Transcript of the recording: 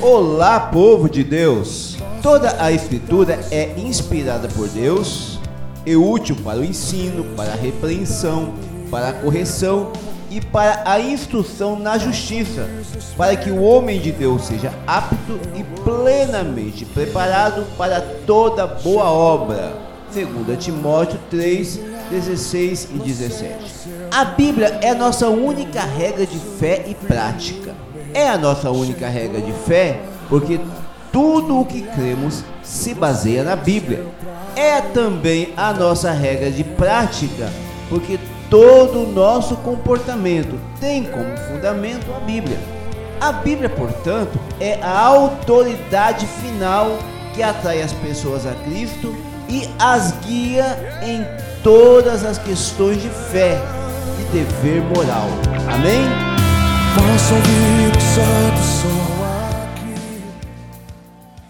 Olá, povo de Deus! Toda a Escritura é inspirada por Deus e útil para o ensino, para a repreensão, para a correção e para a instrução na justiça, para que o homem de Deus seja apto e plenamente preparado para toda boa obra. 2 Timóteo 3, 16 e 17. A Bíblia é a nossa única regra de fé e prática. É a nossa única regra de fé porque tudo o que cremos se baseia na Bíblia. É também a nossa regra de prática porque todo o nosso comportamento tem como fundamento a Bíblia. A Bíblia, portanto, é a autoridade final que atrai as pessoas a Cristo e as guia em todas as questões de fé e dever moral. Amém? Faça ouvir o santo